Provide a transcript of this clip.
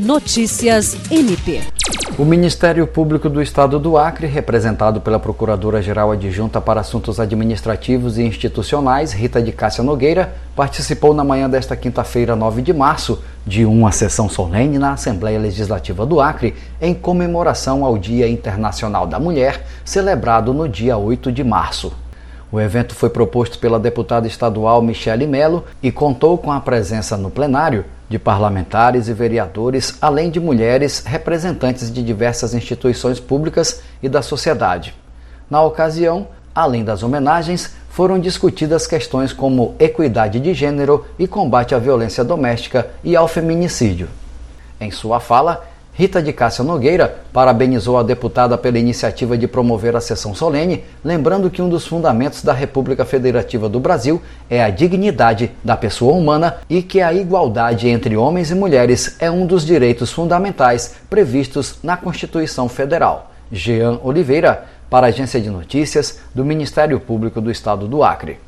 Notícias MP. O Ministério Público do Estado do Acre, representado pela Procuradora-Geral Adjunta para Assuntos Administrativos e Institucionais, Rita de Cássia Nogueira, participou na manhã desta quinta-feira, 9 de março, de uma sessão solene na Assembleia Legislativa do Acre, em comemoração ao Dia Internacional da Mulher, celebrado no dia 8 de março. O evento foi proposto pela deputada estadual Michele Melo e contou com a presença no plenário de parlamentares e vereadores, além de mulheres representantes de diversas instituições públicas e da sociedade. Na ocasião, além das homenagens, foram discutidas questões como equidade de gênero e combate à violência doméstica e ao feminicídio. Em sua fala, Rita de Cássia Nogueira parabenizou a deputada pela iniciativa de promover a sessão solene, lembrando que um dos fundamentos da República Federativa do Brasil é a dignidade da pessoa humana e que a igualdade entre homens e mulheres é um dos direitos fundamentais previstos na Constituição Federal. Jean Oliveira, para a Agência de Notícias do Ministério Público do Estado do Acre.